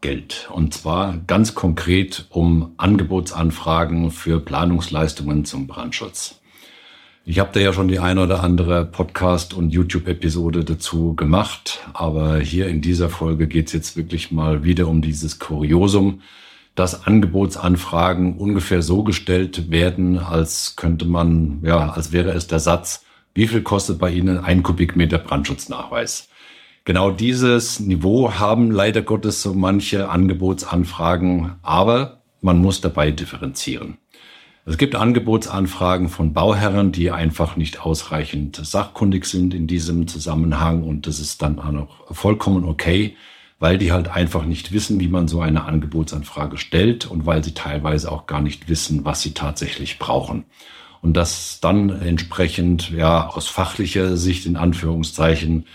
Geld. Und zwar ganz konkret um Angebotsanfragen für Planungsleistungen zum Brandschutz. Ich habe da ja schon die eine oder andere Podcast- und YouTube-Episode dazu gemacht, aber hier in dieser Folge geht es jetzt wirklich mal wieder um dieses Kuriosum, dass Angebotsanfragen ungefähr so gestellt werden, als könnte man, ja, als wäre es der Satz, wie viel kostet bei Ihnen ein Kubikmeter Brandschutznachweis? Genau dieses Niveau haben leider Gottes so manche Angebotsanfragen, aber man muss dabei differenzieren. Es gibt Angebotsanfragen von Bauherren, die einfach nicht ausreichend sachkundig sind in diesem Zusammenhang und das ist dann auch noch vollkommen okay, weil die halt einfach nicht wissen, wie man so eine Angebotsanfrage stellt und weil sie teilweise auch gar nicht wissen, was sie tatsächlich brauchen. Und das dann entsprechend, ja, aus fachlicher Sicht in Anführungszeichen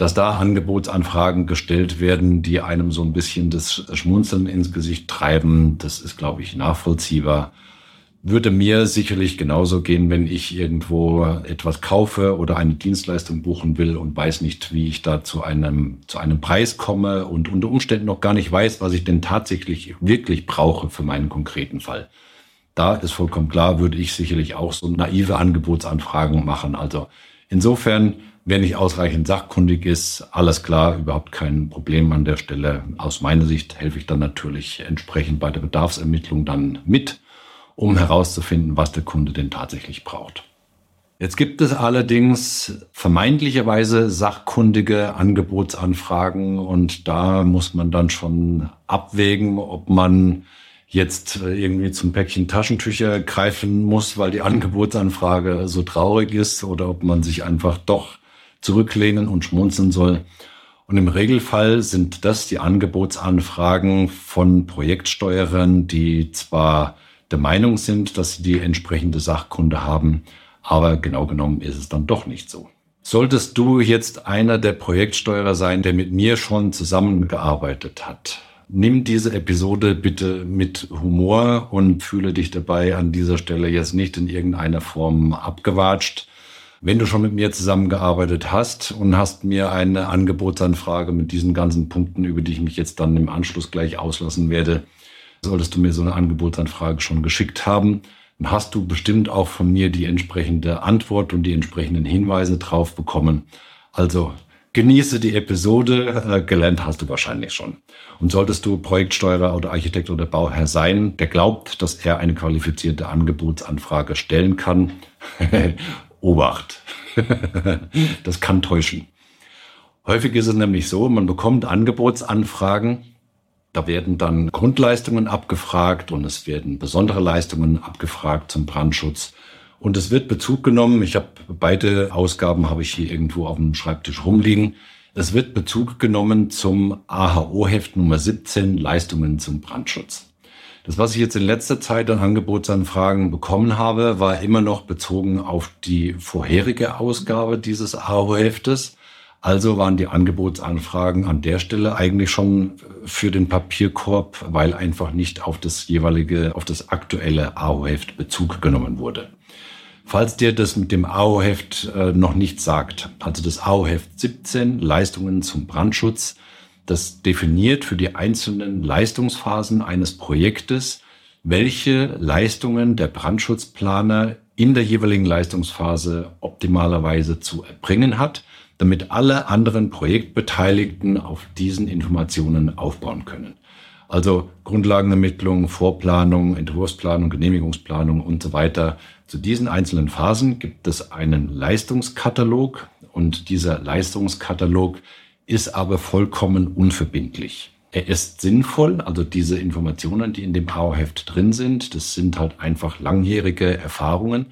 dass da Angebotsanfragen gestellt werden, die einem so ein bisschen das Schmunzeln ins Gesicht treiben, das ist, glaube ich, nachvollziehbar. Würde mir sicherlich genauso gehen, wenn ich irgendwo etwas kaufe oder eine Dienstleistung buchen will und weiß nicht, wie ich da zu einem, zu einem Preis komme und unter Umständen noch gar nicht weiß, was ich denn tatsächlich wirklich brauche für meinen konkreten Fall. Da ist vollkommen klar, würde ich sicherlich auch so naive Angebotsanfragen machen. Also insofern Wer nicht ausreichend sachkundig ist, alles klar, überhaupt kein Problem an der Stelle. Aus meiner Sicht helfe ich dann natürlich entsprechend bei der Bedarfsermittlung dann mit, um herauszufinden, was der Kunde denn tatsächlich braucht. Jetzt gibt es allerdings vermeintlicherweise sachkundige Angebotsanfragen und da muss man dann schon abwägen, ob man jetzt irgendwie zum Päckchen Taschentücher greifen muss, weil die Angebotsanfrage so traurig ist oder ob man sich einfach doch zurücklehnen und schmunzeln soll. Und im Regelfall sind das die Angebotsanfragen von Projektsteuerern, die zwar der Meinung sind, dass sie die entsprechende Sachkunde haben, aber genau genommen ist es dann doch nicht so. Solltest du jetzt einer der Projektsteuerer sein, der mit mir schon zusammengearbeitet hat, nimm diese Episode bitte mit Humor und fühle dich dabei an dieser Stelle jetzt nicht in irgendeiner Form abgewatscht. Wenn du schon mit mir zusammengearbeitet hast und hast mir eine Angebotsanfrage mit diesen ganzen Punkten, über die ich mich jetzt dann im Anschluss gleich auslassen werde, solltest du mir so eine Angebotsanfrage schon geschickt haben, dann hast du bestimmt auch von mir die entsprechende Antwort und die entsprechenden Hinweise drauf bekommen. Also genieße die Episode, äh, gelernt hast du wahrscheinlich schon. Und solltest du Projektsteuerer oder Architekt oder Bauherr sein, der glaubt, dass er eine qualifizierte Angebotsanfrage stellen kann Obacht. das kann täuschen. Häufig ist es nämlich so, man bekommt Angebotsanfragen, da werden dann Grundleistungen abgefragt und es werden besondere Leistungen abgefragt zum Brandschutz. Und es wird Bezug genommen, ich habe beide Ausgaben habe ich hier irgendwo auf dem Schreibtisch rumliegen. Es wird Bezug genommen zum AHO-Heft Nummer 17 Leistungen zum Brandschutz. Das, was ich jetzt in letzter Zeit an Angebotsanfragen bekommen habe, war immer noch bezogen auf die vorherige Ausgabe dieses AO-Heftes. Also waren die Angebotsanfragen an der Stelle eigentlich schon für den Papierkorb, weil einfach nicht auf das jeweilige, auf das aktuelle AO-Heft Bezug genommen wurde. Falls dir das mit dem AO-Heft äh, noch nicht sagt, also das AO-Heft 17, Leistungen zum Brandschutz, das definiert für die einzelnen Leistungsphasen eines Projektes, welche Leistungen der Brandschutzplaner in der jeweiligen Leistungsphase optimalerweise zu erbringen hat, damit alle anderen Projektbeteiligten auf diesen Informationen aufbauen können. Also Grundlagenermittlung, Vorplanung, Entwurfsplanung, Genehmigungsplanung und so weiter. Zu diesen einzelnen Phasen gibt es einen Leistungskatalog und dieser Leistungskatalog ist aber vollkommen unverbindlich. Er ist sinnvoll, also diese Informationen, die in dem Powerheft drin sind, das sind halt einfach langjährige Erfahrungen,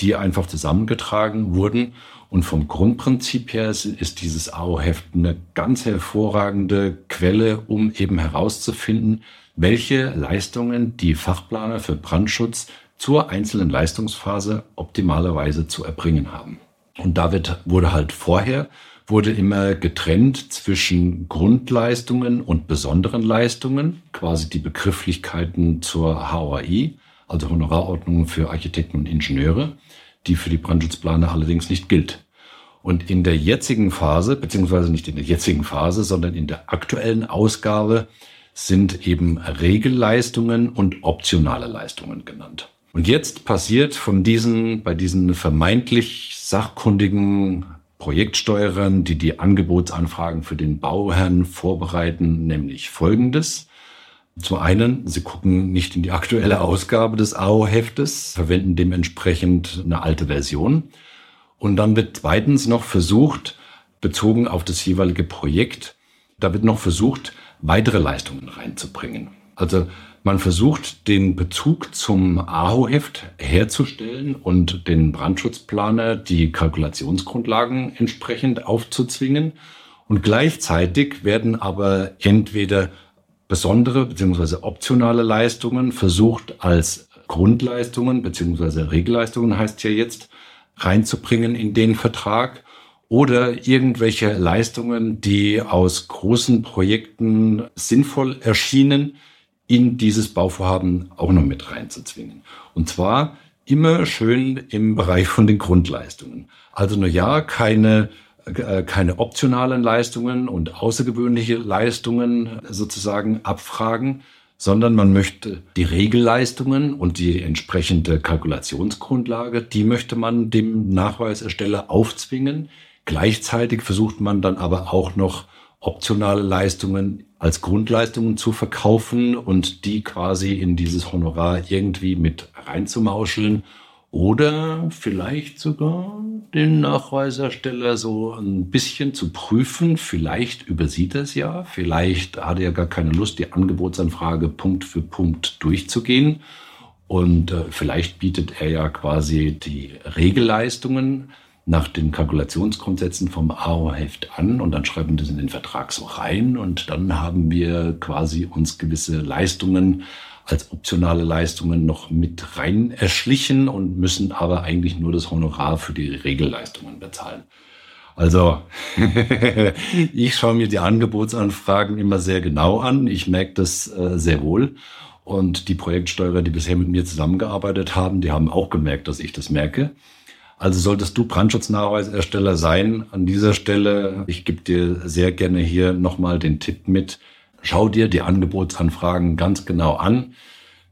die einfach zusammengetragen wurden. Und vom Grundprinzip her ist dieses AO-Heft eine ganz hervorragende Quelle, um eben herauszufinden, welche Leistungen die Fachplaner für Brandschutz zur einzelnen Leistungsphase optimalerweise zu erbringen haben. Und da wurde halt vorher wurde immer getrennt zwischen Grundleistungen und besonderen Leistungen, quasi die Begrifflichkeiten zur HOI, also Honorarordnung für Architekten und Ingenieure, die für die Brandschutzplaner allerdings nicht gilt. Und in der jetzigen Phase, beziehungsweise nicht in der jetzigen Phase, sondern in der aktuellen Ausgabe sind eben Regelleistungen und optionale Leistungen genannt. Und jetzt passiert von diesen, bei diesen vermeintlich sachkundigen Projektsteuerern, die die Angebotsanfragen für den Bauherrn vorbereiten, nämlich Folgendes. Zum einen, sie gucken nicht in die aktuelle Ausgabe des AO-Heftes, verwenden dementsprechend eine alte Version. Und dann wird zweitens noch versucht, bezogen auf das jeweilige Projekt, da wird noch versucht, weitere Leistungen reinzubringen. Also man versucht, den Bezug zum AHO-Heft herzustellen und den Brandschutzplaner die Kalkulationsgrundlagen entsprechend aufzuzwingen. Und gleichzeitig werden aber entweder besondere bzw. optionale Leistungen versucht als Grundleistungen bzw. Regelleistungen heißt ja jetzt reinzubringen in den Vertrag oder irgendwelche Leistungen, die aus großen Projekten sinnvoll erschienen, in dieses Bauvorhaben auch noch mit reinzuzwingen. Und zwar immer schön im Bereich von den Grundleistungen. Also nur ja, keine, äh, keine optionalen Leistungen und außergewöhnliche Leistungen sozusagen abfragen, sondern man möchte die Regelleistungen und die entsprechende Kalkulationsgrundlage, die möchte man dem Nachweisersteller aufzwingen. Gleichzeitig versucht man dann aber auch noch optionale Leistungen als Grundleistungen zu verkaufen und die quasi in dieses Honorar irgendwie mit reinzumauscheln oder vielleicht sogar den Nachweisersteller so ein bisschen zu prüfen. Vielleicht übersieht er es ja, vielleicht hat er gar keine Lust, die Angebotsanfrage Punkt für Punkt durchzugehen. Und äh, vielleicht bietet er ja quasi die Regelleistungen nach den Kalkulationsgrundsätzen vom AO-Heft an und dann schreiben wir das in den Vertrag so rein und dann haben wir quasi uns gewisse Leistungen als optionale Leistungen noch mit rein erschlichen und müssen aber eigentlich nur das Honorar für die Regelleistungen bezahlen. Also ich schaue mir die Angebotsanfragen immer sehr genau an. Ich merke das äh, sehr wohl. Und die Projektsteuerer, die bisher mit mir zusammengearbeitet haben, die haben auch gemerkt, dass ich das merke. Also solltest du Brandschutznachweisersteller sein, an dieser Stelle, ich gebe dir sehr gerne hier nochmal den Tipp mit, schau dir die Angebotsanfragen ganz genau an.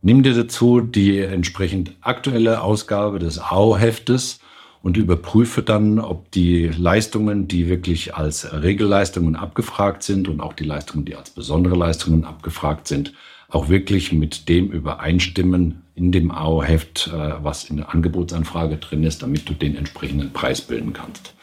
Nimm dir dazu die entsprechend aktuelle Ausgabe des AO-Heftes und überprüfe dann, ob die Leistungen, die wirklich als Regelleistungen abgefragt sind und auch die Leistungen, die als besondere Leistungen abgefragt sind, auch wirklich mit dem übereinstimmen in dem AO-Heft, äh, was in der Angebotsanfrage drin ist, damit du den entsprechenden Preis bilden kannst.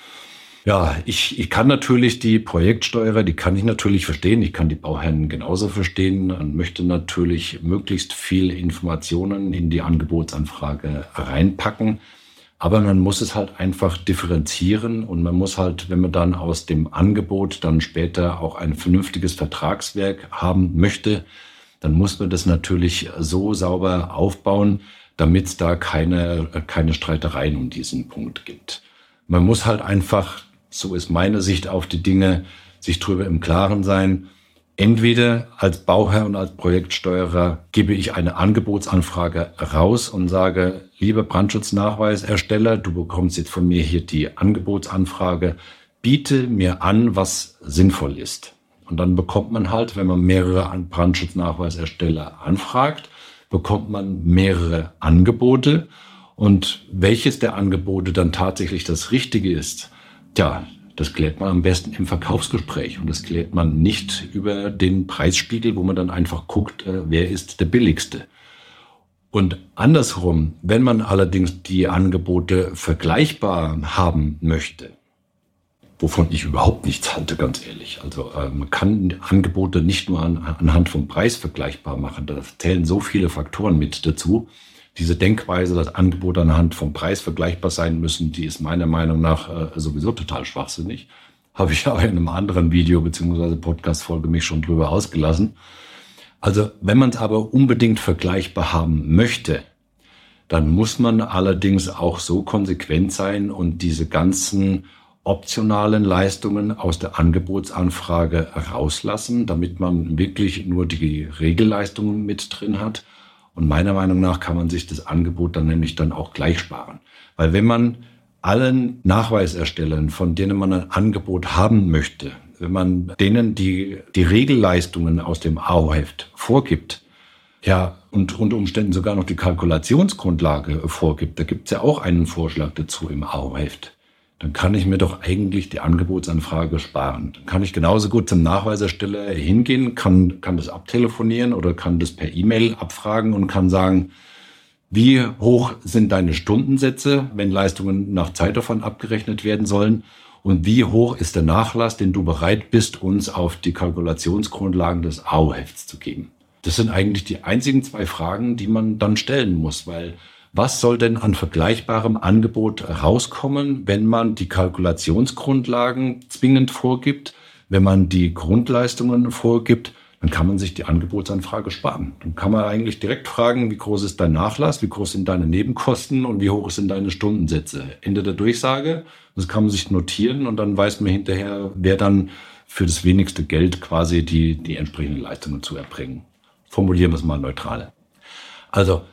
Ja, ich, ich kann natürlich die Projektsteuerer, die kann ich natürlich verstehen. Ich kann die Bauherren genauso verstehen und möchte natürlich möglichst viel Informationen in die Angebotsanfrage reinpacken. Aber man muss es halt einfach differenzieren und man muss halt, wenn man dann aus dem Angebot dann später auch ein vernünftiges Vertragswerk haben möchte, dann muss man das natürlich so sauber aufbauen, damit es da keine, keine Streitereien um diesen Punkt gibt. Man muss halt einfach, so ist meine Sicht auf die Dinge, sich darüber im Klaren sein. Entweder als Bauherr und als Projektsteuerer gebe ich eine Angebotsanfrage raus und sage, lieber Brandschutznachweisersteller, du bekommst jetzt von mir hier die Angebotsanfrage, biete mir an, was sinnvoll ist. Und dann bekommt man halt, wenn man mehrere Brandschutznachweisersteller anfragt, bekommt man mehrere Angebote. Und welches der Angebote dann tatsächlich das Richtige ist, tja, das klärt man am besten im Verkaufsgespräch. Und das klärt man nicht über den Preisspiegel, wo man dann einfach guckt, äh, wer ist der billigste. Und andersrum, wenn man allerdings die Angebote vergleichbar haben möchte, wovon ich überhaupt nichts halte, ganz ehrlich. Also äh, man kann Angebote nicht nur an, anhand vom Preis vergleichbar machen. Da zählen so viele Faktoren mit dazu. Diese Denkweise, dass Angebote anhand vom Preis vergleichbar sein müssen, die ist meiner Meinung nach äh, sowieso total schwachsinnig. Habe ich aber in einem anderen Video beziehungsweise Podcast-Folge mich schon drüber ausgelassen. Also wenn man es aber unbedingt vergleichbar haben möchte, dann muss man allerdings auch so konsequent sein und diese ganzen optionalen Leistungen aus der Angebotsanfrage rauslassen, damit man wirklich nur die Regelleistungen mit drin hat. Und meiner Meinung nach kann man sich das Angebot dann nämlich dann auch gleich sparen. Weil wenn man allen Nachweiserstellern, von denen man ein Angebot haben möchte, wenn man denen die, die Regelleistungen aus dem AO-Heft vorgibt, ja, und unter Umständen sogar noch die Kalkulationsgrundlage vorgibt, da gibt es ja auch einen Vorschlag dazu im AO-Heft, dann kann ich mir doch eigentlich die Angebotsanfrage sparen. Dann kann ich genauso gut zum Nachweisersteller hingehen, kann, kann das abtelefonieren oder kann das per E-Mail abfragen und kann sagen, wie hoch sind deine Stundensätze, wenn Leistungen nach Zeitaufwand abgerechnet werden sollen? Und wie hoch ist der Nachlass, den du bereit bist, uns auf die Kalkulationsgrundlagen des AO-Hefts zu geben? Das sind eigentlich die einzigen zwei Fragen, die man dann stellen muss, weil was soll denn an vergleichbarem Angebot rauskommen, wenn man die Kalkulationsgrundlagen zwingend vorgibt, wenn man die Grundleistungen vorgibt dann kann man sich die Angebotsanfrage sparen. Dann kann man eigentlich direkt fragen, wie groß ist dein Nachlass, wie groß sind deine Nebenkosten und wie hoch sind deine Stundensätze. Ende der Durchsage, das kann man sich notieren und dann weiß man hinterher, wer dann für das wenigste Geld quasi die, die entsprechenden Leistungen zu erbringen. Formulieren wir es mal neutral. Also,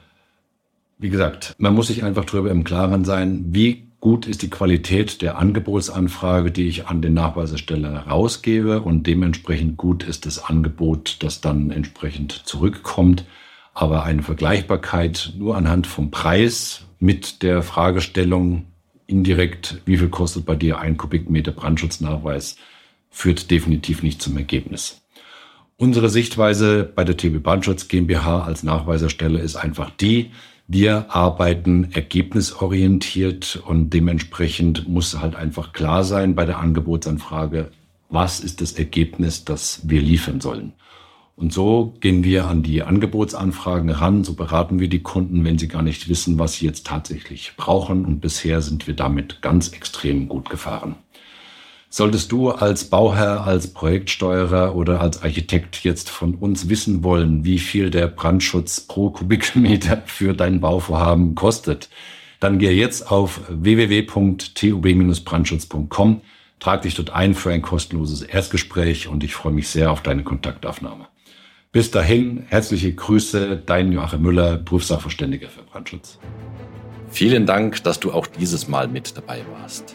wie gesagt, man muss sich einfach darüber im Klaren sein, wie gut ist die Qualität der Angebotsanfrage, die ich an den Nachweisersteller rausgebe und dementsprechend gut ist das Angebot, das dann entsprechend zurückkommt. Aber eine Vergleichbarkeit nur anhand vom Preis mit der Fragestellung indirekt, wie viel kostet bei dir ein Kubikmeter Brandschutznachweis, führt definitiv nicht zum Ergebnis. Unsere Sichtweise bei der TB Brandschutz GmbH als Nachweiserstelle ist einfach die, wir arbeiten ergebnisorientiert und dementsprechend muss halt einfach klar sein bei der Angebotsanfrage, was ist das Ergebnis, das wir liefern sollen. Und so gehen wir an die Angebotsanfragen ran, so beraten wir die Kunden, wenn sie gar nicht wissen, was sie jetzt tatsächlich brauchen. Und bisher sind wir damit ganz extrem gut gefahren. Solltest du als Bauherr, als Projektsteuerer oder als Architekt jetzt von uns wissen wollen, wie viel der Brandschutz pro Kubikmeter für dein Bauvorhaben kostet, dann gehe jetzt auf www.tub-brandschutz.com, trag dich dort ein für ein kostenloses Erstgespräch und ich freue mich sehr auf deine Kontaktaufnahme. Bis dahin, herzliche Grüße, dein Joachim Müller, Prüfsachverständiger für Brandschutz. Vielen Dank, dass du auch dieses Mal mit dabei warst.